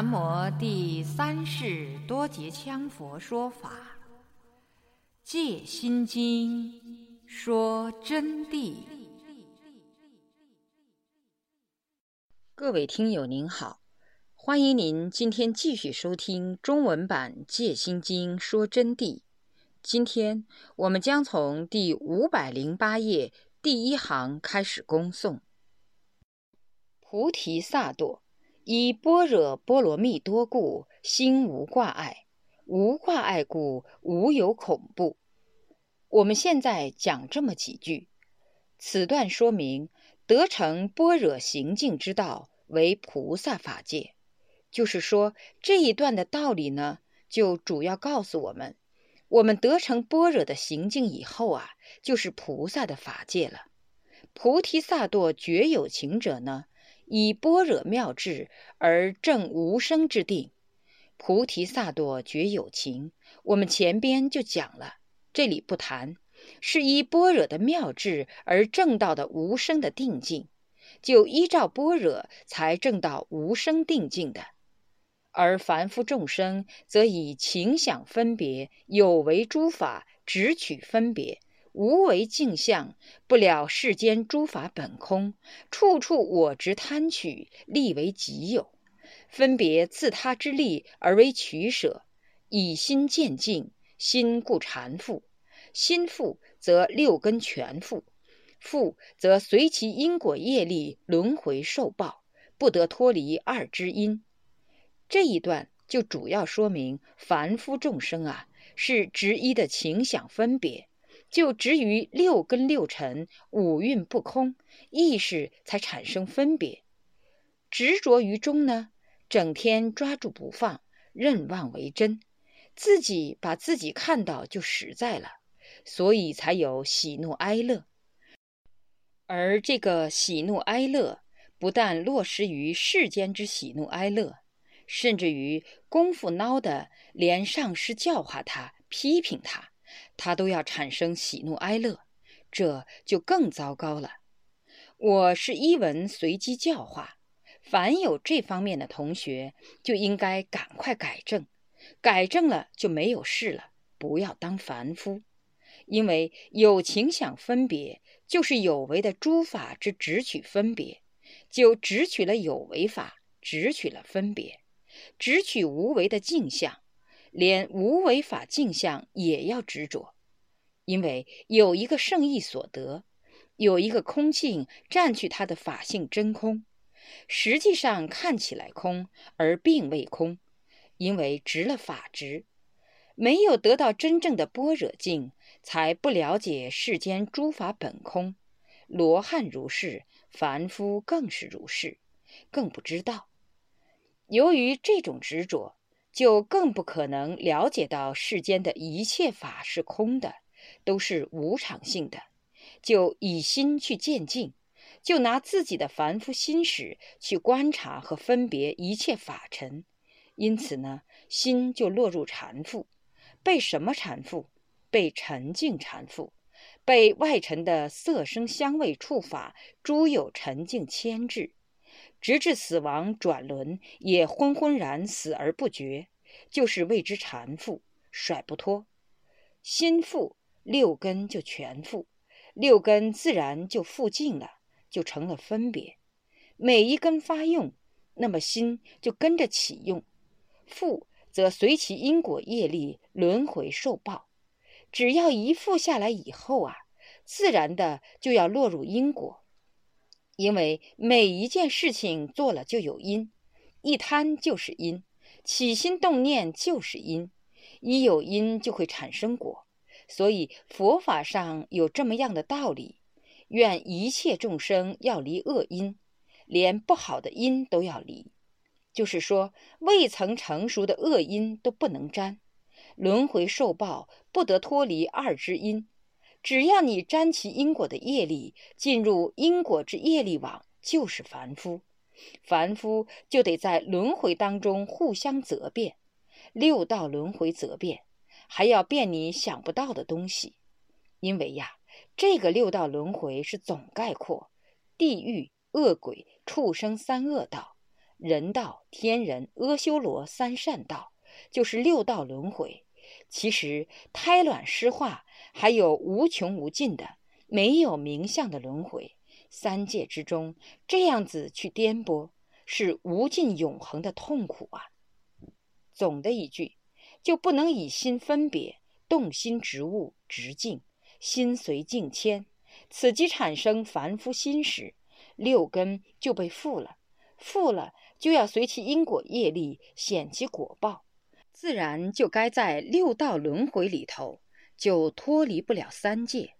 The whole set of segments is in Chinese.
南无第三世多杰羌佛说法，《戒心经》说真谛。各位听友您好，欢迎您今天继续收听中文版《戒心经》说真谛。今天我们将从第五百零八页第一行开始恭诵：菩提萨埵。以般若波罗蜜多故，心无挂碍；无挂碍故，无有恐怖。我们现在讲这么几句。此段说明得成般若行境之道为菩萨法界，就是说这一段的道理呢，就主要告诉我们，我们得成般若的行境以后啊，就是菩萨的法界了。菩提萨埵觉有情者呢？以般若妙智而证无生之定，菩提萨埵觉有情。我们前边就讲了，这里不谈，是依般若的妙智而证到的无生的定境，就依照般若才证到无生定境的。而凡夫众生则以情想分别，有为诸法直取分别。无为镜相，不了世间诸法本空，处处我执贪取，立为己有，分别自他之力而为取舍，以心见境，心故缠缚，心缚则六根全缚，缚则随其因果业力轮回受报，不得脱离二之因。这一段就主要说明凡夫众生啊，是执一的情想分别。就执于六根六尘五蕴不空，意识才产生分别；执着于中呢，整天抓住不放，任妄为真，自己把自己看到就实在了，所以才有喜怒哀乐。而这个喜怒哀乐，不但落实于世间之喜怒哀乐，甚至于功夫孬的，连上师教化他、批评他。他都要产生喜怒哀乐，这就更糟糕了。我是一文随机教化，凡有这方面的同学，就应该赶快改正，改正了就没有事了。不要当凡夫，因为有情想分别，就是有为的诸法之直取分别，就直取了有为法，直取了分别，直取无为的镜像。连无为法镜像也要执着，因为有一个圣意所得，有一个空性占据它的法性真空，实际上看起来空而并未空，因为执了法执，没有得到真正的般若境，才不了解世间诸法本空。罗汉如是，凡夫更是如是，更不知道。由于这种执着。就更不可能了解到世间的一切法是空的，都是无常性的。就以心去见境，就拿自己的凡夫心识去观察和分别一切法尘，因此呢，心就落入缠缚，被什么缠缚？被沉静缠缚，被外尘的色声香味触法诸有沉静牵制。直至死亡转轮，也昏昏然死而不觉，就是为之缠缚，甩不脱。心缚，六根就全缚，六根自然就缚尽了，就成了分别。每一根发用，那么心就跟着起用。缚则随其因果业力轮回受报。只要一缚下来以后啊，自然的就要落入因果。因为每一件事情做了就有因，一贪就是因，起心动念就是因，一有因就会产生果，所以佛法上有这么样的道理：愿一切众生要离恶因，连不好的因都要离，就是说未曾成熟的恶因都不能沾，轮回受报不得脱离二之因。只要你沾其因果的业力，进入因果之业力网，就是凡夫。凡夫就得在轮回当中互相责变，六道轮回责变，还要变你想不到的东西。因为呀，这个六道轮回是总概括，地狱、恶鬼、畜生三恶道，人道、天人、阿修罗三善道，就是六道轮回。其实胎卵湿化还有无穷无尽的、没有名相的轮回。三界之中，这样子去颠簸，是无尽永恒的痛苦啊！总的一句，就不能以心分别，动心植物直径，心随境迁，此即产生凡夫心时，六根就被缚了，缚了就要随其因果业力显其果报，自然就该在六道轮回里头，就脱离不了三界。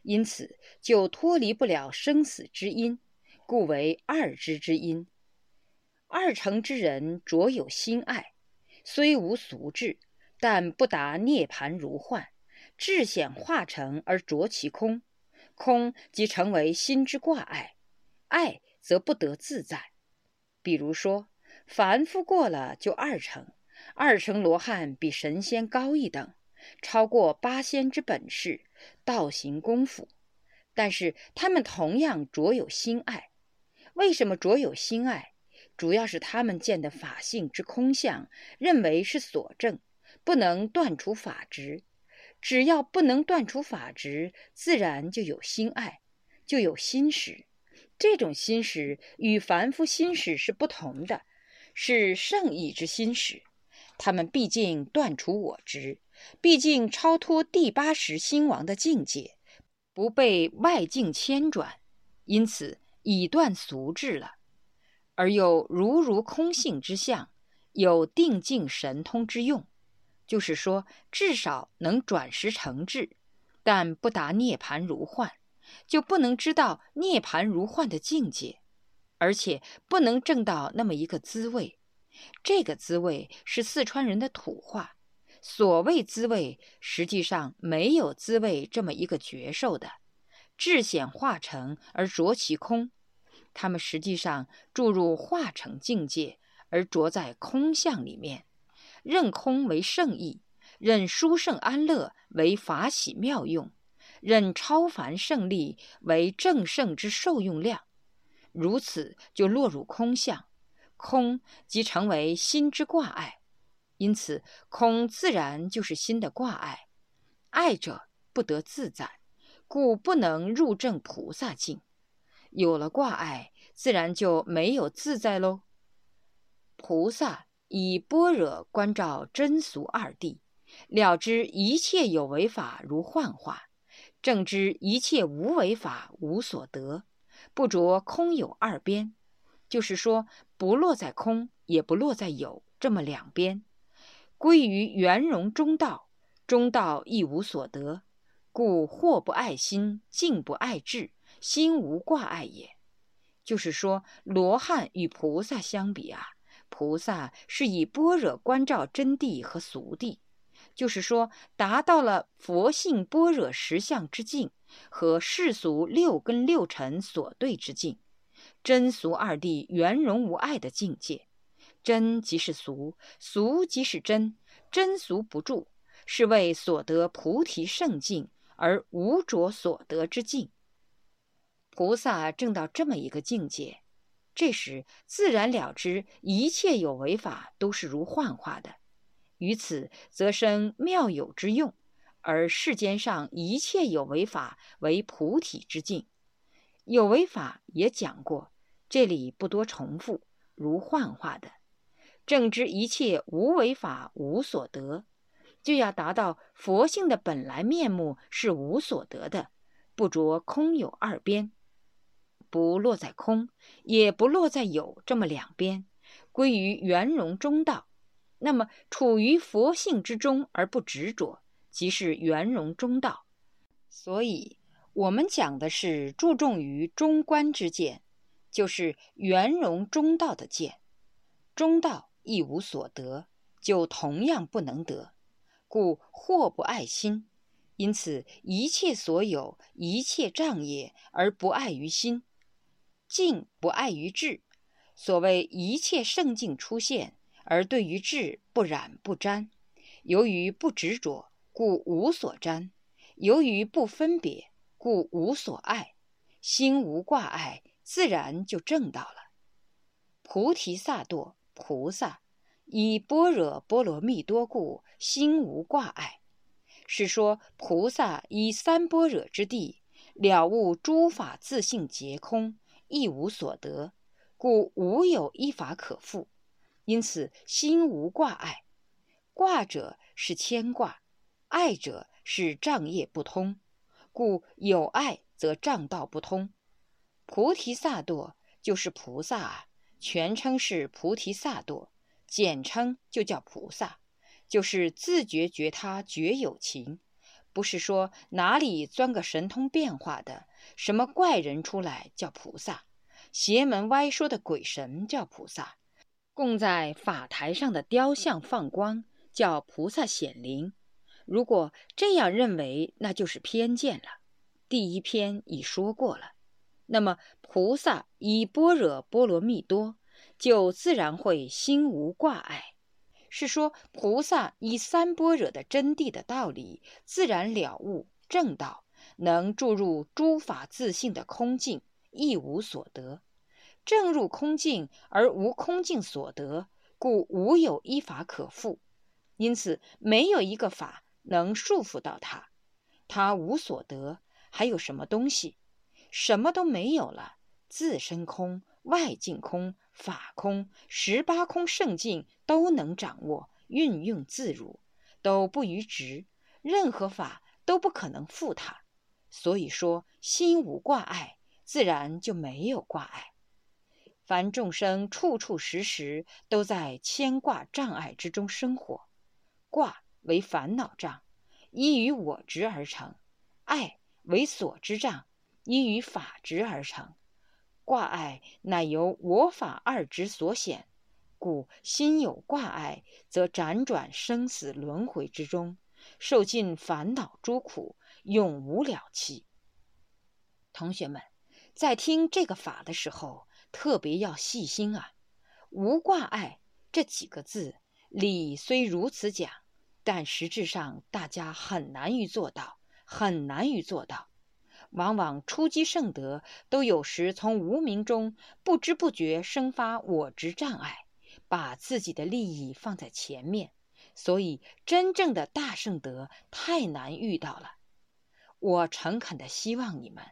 因此，就脱离不了生死之因，故为二之之因。二乘之人着有心爱，虽无俗智，但不达涅盘如幻，智显化成而着其空，空即成为心之挂碍，爱则不得自在。比如说，凡夫过了就二乘，二乘罗汉比神仙高一等。超过八仙之本事，道行功夫，但是他们同样着有心爱。为什么着有心爱？主要是他们见的法性之空相，认为是所证，不能断除法执。只要不能断除法执，自然就有心爱，就有心识。这种心识与凡夫心识是不同的，是圣意之心识。他们毕竟断除我执。毕竟超脱第八识心王的境界，不被外境牵转，因此已断俗智了，而又如如空性之相，有定境神通之用，就是说至少能转识成智，但不达涅盘如幻，就不能知道涅盘如幻的境界，而且不能证到那么一个滋味。这个滋味是四川人的土话。所谓滋味，实际上没有滋味这么一个绝受的，智显化成而着其空。他们实际上注入化成境界，而着在空相里面，认空为圣意，认殊胜安乐为法喜妙用，认超凡胜利为正胜之受用量。如此就落入空相，空即成为心之挂碍。因此，空自然就是心的挂碍，爱者不得自在，故不能入正菩萨境。有了挂碍，自然就没有自在喽。菩萨以般若观照真俗二谛，了知一切有为法如幻化，正知一切无为法无所得，不着空有二边，就是说，不落在空，也不落在有，这么两边。归于圆融中道，中道亦无所得，故或不爱心，静不爱智，心无挂碍也。就是说，罗汉与菩萨相比啊，菩萨是以般若观照真谛和俗谛，就是说，达到了佛性般若实相之境和世俗六根六尘所对之境，真俗二谛圆融无碍的境界。真即是俗，俗即是真，真俗不住，是为所得菩提圣境而无着所得之境。菩萨正到这么一个境界，这时自然了知一切有为法都是如幻化的，于此则生妙有之用，而世间上一切有为法为菩提之境。有为法也讲过，这里不多重复，如幻化的。正知一切无为法无所得，就要达到佛性的本来面目是无所得的，不着空有二边，不落在空，也不落在有这么两边，归于圆融中道。那么处于佛性之中而不执着，即是圆融中道。所以，我们讲的是注重于中观之见，就是圆融中道的见，中道。亦无所得，就同样不能得，故祸不爱心。因此，一切所有，一切障也，而不碍于心；静不碍于智。所谓一切圣境出现，而对于智不染不沾。由于不执着，故无所沾；由于不分别，故无所爱。心无挂碍，自然就证到了。菩提萨埵菩萨以般若波罗蜜多故，心无挂碍。是说菩萨以三般若之地了悟诸法自性皆空，一无所得，故无有一法可复，因此心无挂碍。挂者是牵挂，爱者是障业不通，故有爱则障道不通。菩提萨埵就是菩萨啊，全称是菩提萨埵，简称就叫菩萨。就是自觉觉他觉有情，不是说哪里钻个神通变化的什么怪人出来叫菩萨，邪门歪说的鬼神叫菩萨，供在法台上的雕像放光叫菩萨显灵。如果这样认为，那就是偏见了。第一篇已说过了，那么菩萨以般若波罗蜜多，就自然会心无挂碍。是说，菩萨以三般若的真谛的道理，自然了悟正道，能注入诸法自性的空境，一无所得。正入空境而无空境所得，故无有一法可复。因此，没有一个法能束缚到他。他无所得，还有什么东西？什么都没有了，自身空，外境空。法空、十八空圣境都能掌握，运用自如，都不逾执，任何法都不可能负他。所以说，心无挂碍，自然就没有挂碍。凡众生处处时时都在牵挂障碍之中生活，挂为烦恼障，依于我执而成；爱为所知障，依于法执而成。挂碍乃由我法二执所显，故心有挂碍，则辗转生死轮回之中，受尽烦恼诸苦，永无了期。同学们，在听这个法的时候，特别要细心啊！无挂碍这几个字，理虽如此讲，但实质上大家很难于做到，很难于做到。往往初积圣德，都有时从无名中不知不觉生发我执障碍，把自己的利益放在前面，所以真正的大圣德太难遇到了。我诚恳的希望你们，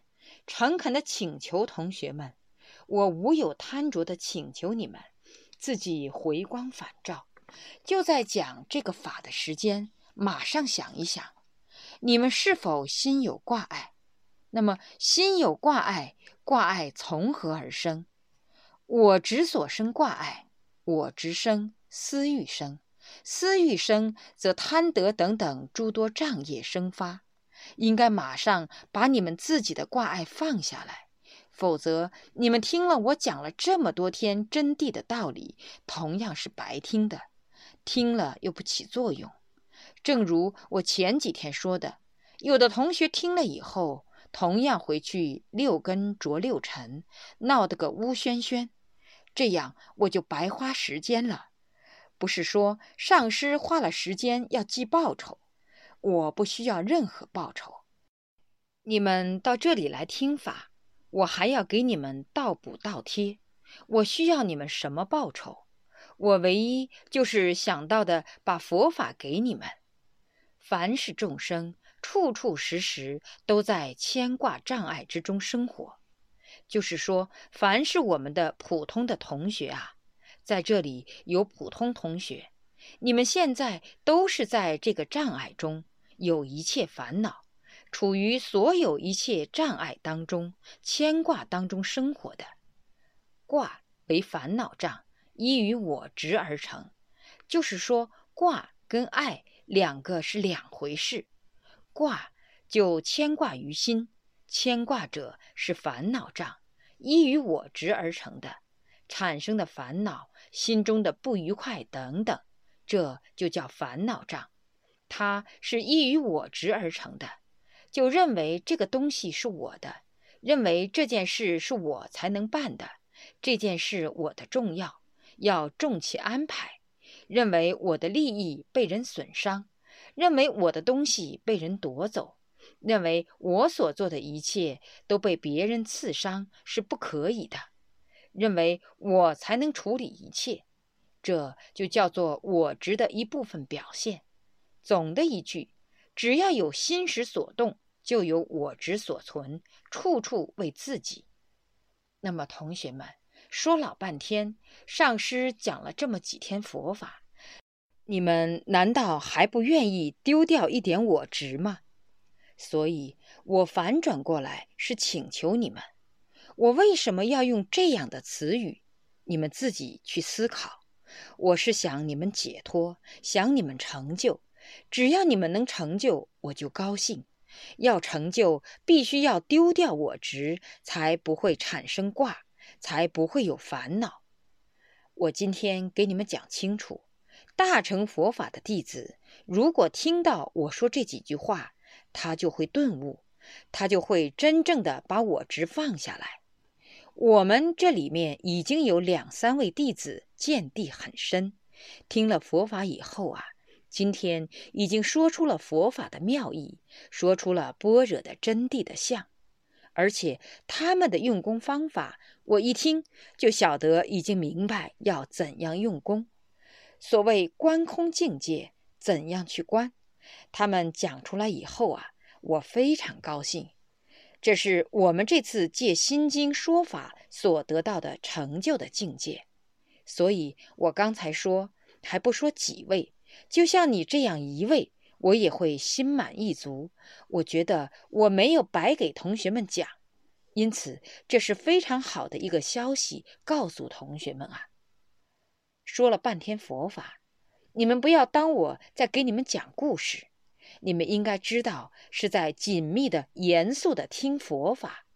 诚恳的请求同学们，我无有贪着的请求你们，自己回光返照，就在讲这个法的时间，马上想一想，你们是否心有挂碍？那么心有挂碍，挂碍从何而生？我执所生挂碍，我执生，私欲生，私欲生，则贪得等等诸多障业生发。应该马上把你们自己的挂碍放下来，否则你们听了我讲了这么多天真谛的道理，同样是白听的，听了又不起作用。正如我前几天说的，有的同学听了以后。同样回去六根着六尘，闹得个乌喧喧，这样我就白花时间了。不是说上师花了时间要记报酬，我不需要任何报酬。你们到这里来听法，我还要给你们倒补倒贴，我需要你们什么报酬？我唯一就是想到的，把佛法给你们。凡是众生。处处时时都在牵挂障碍之中生活，就是说，凡是我们的普通的同学啊，在这里有普通同学，你们现在都是在这个障碍中，有一切烦恼，处于所有一切障碍当中、牵挂当中生活的。挂为烦恼障，依于我执而成，就是说，挂跟爱两个是两回事。挂就牵挂于心，牵挂者是烦恼障，依于我执而成的，产生的烦恼、心中的不愉快等等，这就叫烦恼障。它是依于我执而成的，就认为这个东西是我的，认为这件事是我才能办的，这件事我的重要，要重其安排，认为我的利益被人损伤。认为我的东西被人夺走，认为我所做的一切都被别人刺伤是不可以的，认为我才能处理一切，这就叫做我执的一部分表现。总的一句，只要有心识所动，就有我执所存，处处为自己。那么，同学们说老半天，上师讲了这么几天佛法，你们难道还不愿意丢掉一点我执吗？所以我反转过来是请求你们。我为什么要用这样的词语？你们自己去思考。我是想你们解脱，想你们成就。只要你们能成就，我就高兴。要成就，必须要丢掉我执，才不会产生挂，才不会有烦恼。我今天给你们讲清楚：大乘佛法的弟子，如果听到我说这几句话，他就会顿悟，他就会真正的把我执放下来。我们这里面已经有两三位弟子见地很深，听了佛法以后啊，今天已经说出了佛法的妙义，说出了般若的真谛的相，而且他们的用功方法，我一听就晓得已经明白要怎样用功。所谓观空境界，怎样去观？他们讲出来以后啊，我非常高兴。这是我们这次借心经说法所得到的成就的境界，所以我刚才说还不说几位，就像你这样一位，我也会心满意足。我觉得我没有白给同学们讲，因此这是非常好的一个消息，告诉同学们啊。说了半天佛法，你们不要当我在给你们讲故事。你们应该知道，是在紧密的、严肃的听佛法。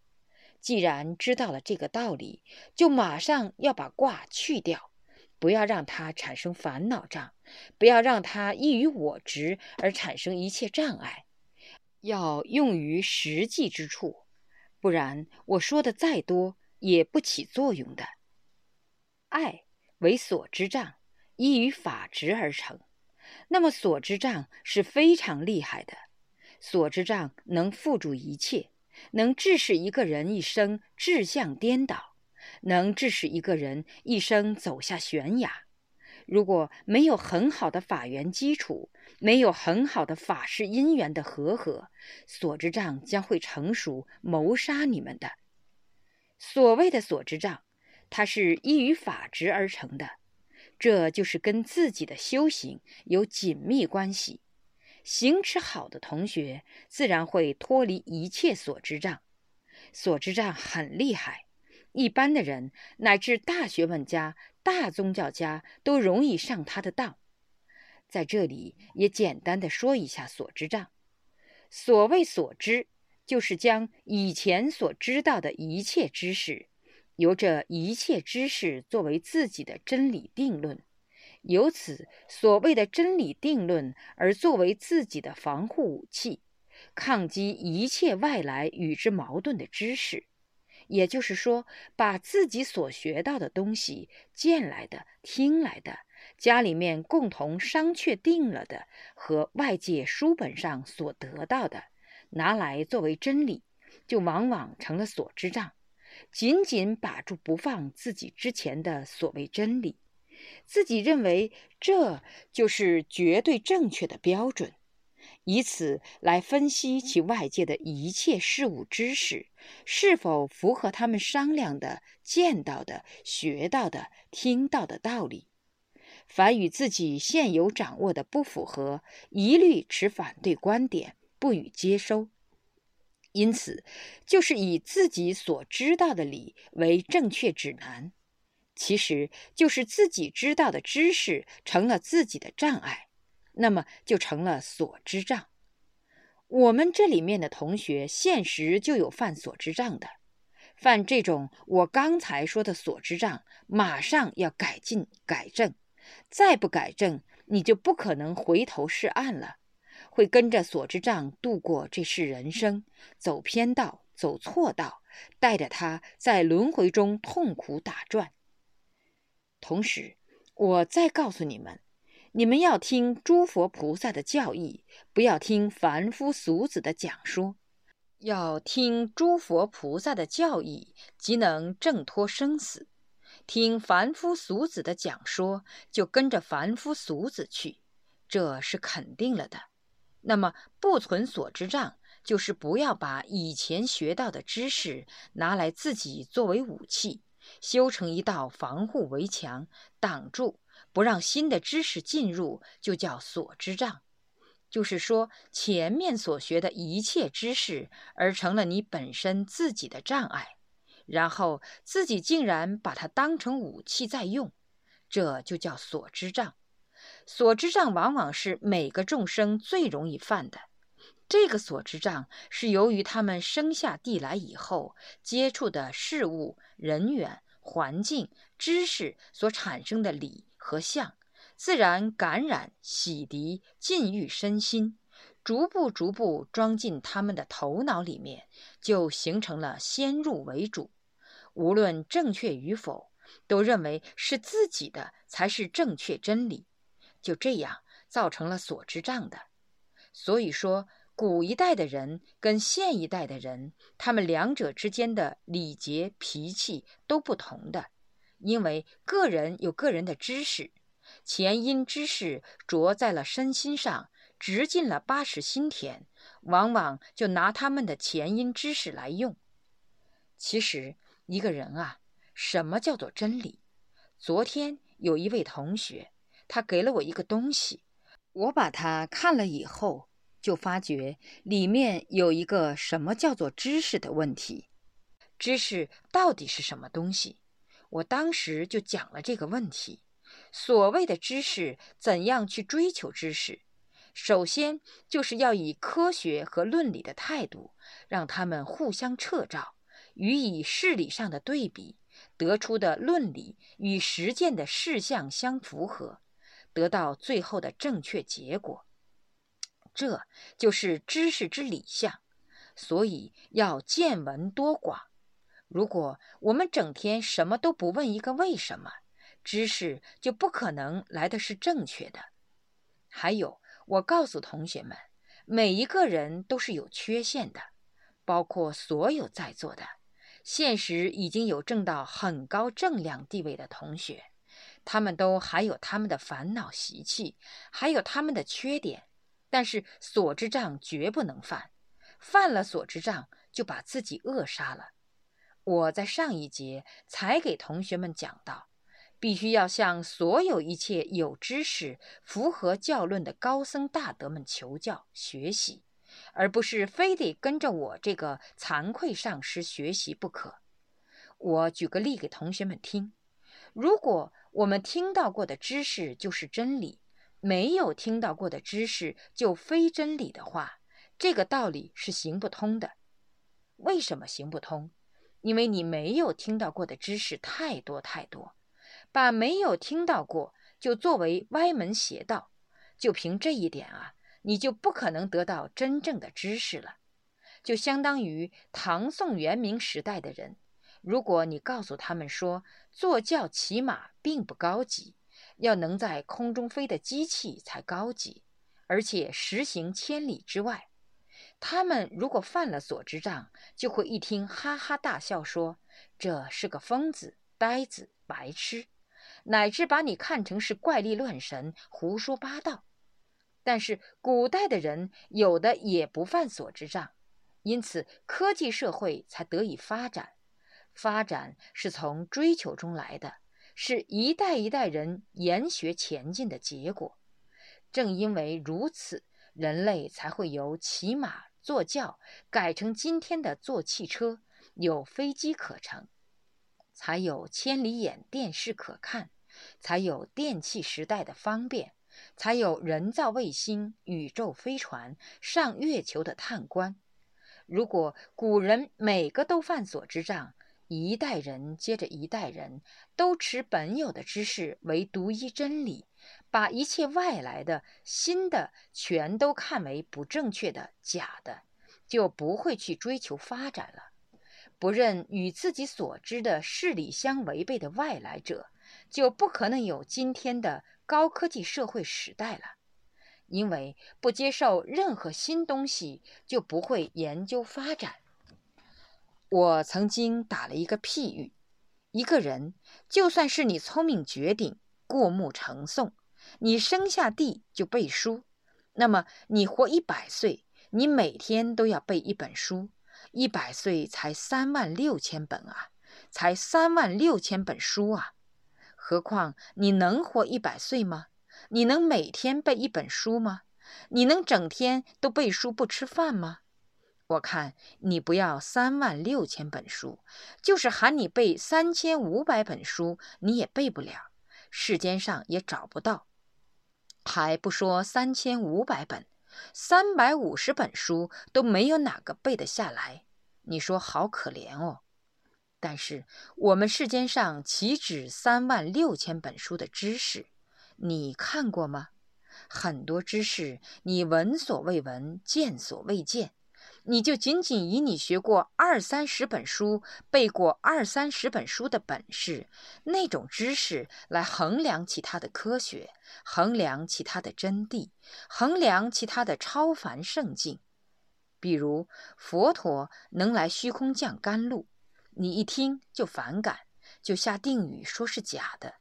既然知道了这个道理，就马上要把挂去掉，不要让它产生烦恼障，不要让它依于我执而产生一切障碍，要用于实际之处，不然我说的再多也不起作用的。爱为所知障，依于法执而成。那么所知障是非常厉害的，所知障能缚住一切，能致使一个人一生志向颠倒，能致使一个人一生走下悬崖。如果没有很好的法缘基础，没有很好的法事因缘的和合，所知障将会成熟谋杀你们的。所谓的所知障，它是依于法执而成的。这就是跟自己的修行有紧密关系。行持好的同学，自然会脱离一切所知障。所知障很厉害，一般的人乃至大学问家、大宗教家都容易上他的当。在这里也简单的说一下所知障。所谓所知，就是将以前所知道的一切知识。由这一切知识作为自己的真理定论，由此所谓的真理定论而作为自己的防护武器，抗击一切外来与之矛盾的知识。也就是说，把自己所学到的东西、见来的、听来的、家里面共同商确定了的和外界书本上所得到的，拿来作为真理，就往往成了所知障。紧紧把住不放自己之前的所谓真理，自己认为这就是绝对正确的标准，以此来分析其外界的一切事物知识是否符合他们商量的、见到的、学到的、听到的道理。凡与自己现有掌握的不符合，一律持反对观点，不予接收。因此，就是以自己所知道的理为正确指南，其实就是自己知道的知识成了自己的障碍，那么就成了所知障。我们这里面的同学，现实就有犯所知障的，犯这种我刚才说的所知障，马上要改进改正，再不改正，你就不可能回头是岸了。会跟着所知障度过这世人生，走偏道，走错道，带着他在轮回中痛苦打转。同时，我再告诉你们，你们要听诸佛菩萨的教义，不要听凡夫俗子的讲说，要听诸佛菩萨的教义，即能挣脱生死。听凡夫俗子的讲说，就跟着凡夫俗子去，这是肯定了的。那么不存所知障，就是不要把以前学到的知识拿来自己作为武器，修成一道防护围墙，挡住不让新的知识进入，就叫所知障。就是说，前面所学的一切知识，而成了你本身自己的障碍，然后自己竟然把它当成武器在用，这就叫所知障。所知障往往是每个众生最容易犯的。这个所知障是由于他们生下地来以后接触的事物、人员、环境、知识所产生的理和相。自然感染、洗涤、禁欲身心，逐步逐步装进他们的头脑里面，就形成了先入为主。无论正确与否，都认为是自己的才是正确真理，就这样造成了所知障的。所以说，古一代的人跟现一代的人，他们两者之间的礼节、脾气都不同的，因为个人有个人的知识。前因知识着在了身心上，直进了八十心田，往往就拿他们的前因知识来用。其实一个人啊，什么叫做真理？昨天有一位同学，他给了我一个东西，我把它看了以后，就发觉里面有一个什么叫做知识的问题。知识到底是什么东西？我当时就讲了这个问题。所谓的知识，怎样去追求知识？首先就是要以科学和论理的态度，让他们互相彻照，予以事理上的对比，得出的论理与实践的事项相符合，得到最后的正确结果。这就是知识之理想。所以要见闻多广。如果我们整天什么都不问一个为什么？知识就不可能来的是正确的。还有，我告诉同学们，每一个人都是有缺陷的，包括所有在座的，现实已经有挣到很高正量地位的同学，他们都还有他们的烦恼习气，还有他们的缺点，但是所知障绝不能犯，犯了所知障就把自己扼杀了。我在上一节才给同学们讲到。必须要向所有一切有知识、符合教论的高僧大德们求教学习，而不是非得跟着我这个惭愧上师学习不可。我举个例给同学们听：如果我们听到过的知识就是真理，没有听到过的知识就非真理的话，这个道理是行不通的。为什么行不通？因为你没有听到过的知识太多太多。把没有听到过就作为歪门邪道，就凭这一点啊，你就不可能得到真正的知识了。就相当于唐宋元明时代的人，如果你告诉他们说坐轿骑马并不高级，要能在空中飞的机器才高级，而且实行千里之外，他们如果犯了所知障，就会一听哈哈大笑，说这是个疯子、呆子、白痴。乃至把你看成是怪力乱神、胡说八道，但是古代的人有的也不犯所知障，因此科技社会才得以发展。发展是从追求中来的，是一代一代人研学前进的结果。正因为如此，人类才会由骑马、坐轿改成今天的坐汽车，有飞机可乘。才有千里眼电视可看，才有电气时代的方便，才有人造卫星、宇宙飞船、上月球的探观。如果古人每个都犯所之障，一代人接着一代人都持本有的知识为独一真理，把一切外来的新的全都看为不正确的、假的，就不会去追求发展了。不认与自己所知的事理相违背的外来者，就不可能有今天的高科技社会时代了。因为不接受任何新东西，就不会研究发展。我曾经打了一个譬喻：一个人就算是你聪明绝顶、过目成诵，你生下地就背书，那么你活一百岁，你每天都要背一本书，一百岁才三万六千本啊，才三万六千本书啊！何况你能活一百岁吗？你能每天背一本书吗？你能整天都背书不吃饭吗？我看你不要三万六千本书，就是喊你背三千五百本书，你也背不了，世间上也找不到。还不说三千五百本，三百五十本书都没有哪个背得下来。你说好可怜哦。但是我们世间上岂止三万六千本书的知识？你看过吗？很多知识你闻所未闻，见所未见。你就仅仅以你学过二三十本书、背过二三十本书的本事，那种知识来衡量其他的科学，衡量其他的真谛，衡量其他的超凡圣境。比如佛陀能来虚空降甘露，你一听就反感，就下定语说是假的。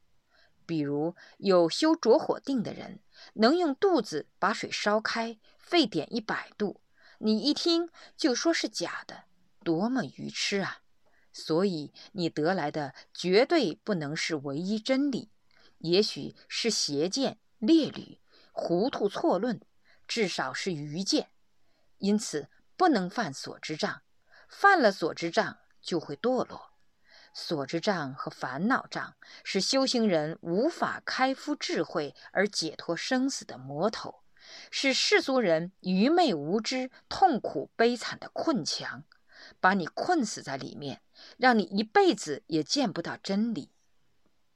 比如有修着火定的人，能用肚子把水烧开，沸点一百度。你一听就说是假的，多么愚痴啊！所以你得来的绝对不能是唯一真理，也许是邪见、劣履、糊涂错论，至少是愚见。因此不能犯所知障，犯了所知障就会堕落。所知障和烦恼障是修行人无法开敷智慧而解脱生死的魔头。是世俗人愚昧无知、痛苦悲惨的困墙，把你困死在里面，让你一辈子也见不到真理。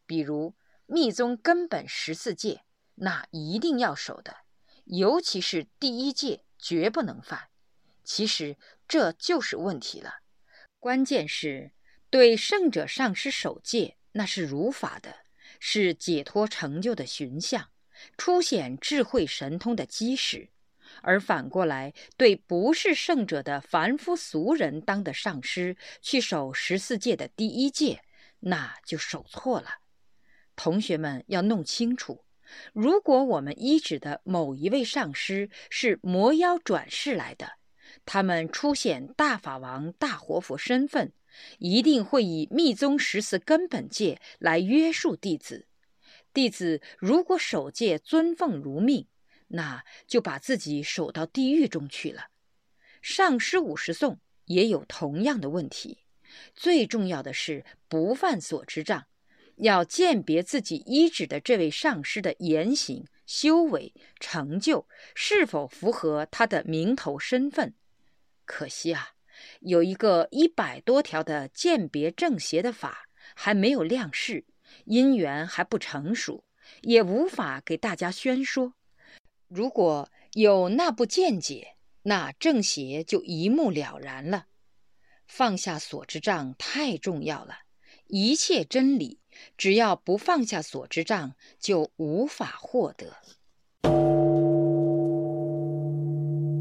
比如密宗根本十四戒，那一定要守的，尤其是第一戒绝不能犯。其实这就是问题了。关键是对圣者上师守戒，那是如法的，是解脱成就的寻相。出显智慧神通的基石，而反过来对不是圣者的凡夫俗人当的上师去守十四戒的第一戒，那就守错了。同学们要弄清楚，如果我们依止的某一位上师是魔妖转世来的，他们出显大法王、大活佛身份，一定会以密宗十四根本戒来约束弟子。弟子如果守戒尊奉如命，那就把自己守到地狱中去了。上师五十颂也有同样的问题。最重要的是不犯所知障，要鉴别自己依止的这位上师的言行、修为、成就是否符合他的名头身份。可惜啊，有一个一百多条的鉴别正邪的法还没有亮示。因缘还不成熟，也无法给大家宣说。如果有那部见解，那正邪就一目了然了。放下所知障太重要了，一切真理只要不放下所知障，就无法获得。